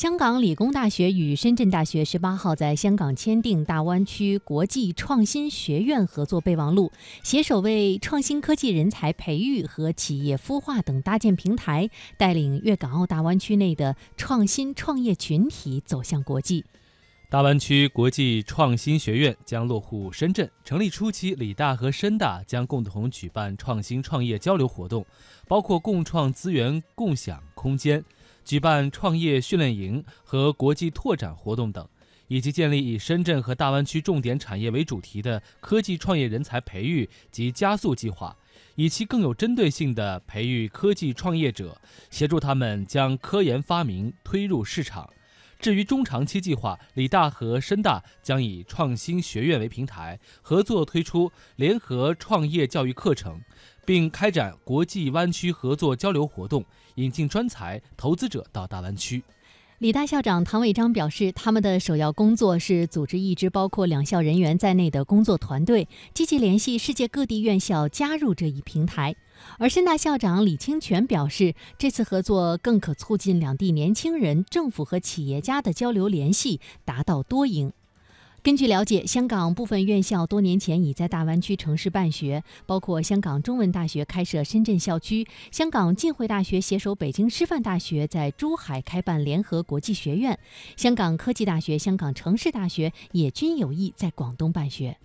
香港理工大学与深圳大学十八号在香港签订大湾区国际创新学院合作备忘录，携手为创新科技人才培育和企业孵化等搭建平台，带领粤港澳大湾区内的创新创业群体走向国际。大湾区国际创新学院将落户深圳，成立初期，理大和深大将共同举办创新创业交流活动，包括共创资源共享空间。举办创业训练营和国际拓展活动等，以及建立以深圳和大湾区重点产业为主题的科技创业人才培育及加速计划，以其更有针对性地培育科技创业者，协助他们将科研发明推入市场。至于中长期计划，李大和深大将以创新学院为平台，合作推出联合创业教育课程，并开展国际湾区合作交流活动，引进专才、投资者到大湾区。李大校长唐伟章表示，他们的首要工作是组织一支包括两校人员在内的工作团队，积极联系世界各地院校加入这一平台。而深大校长李清泉表示，这次合作更可促进两地年轻人、政府和企业家的交流联系，达到多赢。根据了解，香港部分院校多年前已在大湾区城市办学，包括香港中文大学开设深圳校区，香港浸会大学携手北京师范大学在珠海开办联合国际学院，香港科技大学、香港城市大学也均有意在广东办学。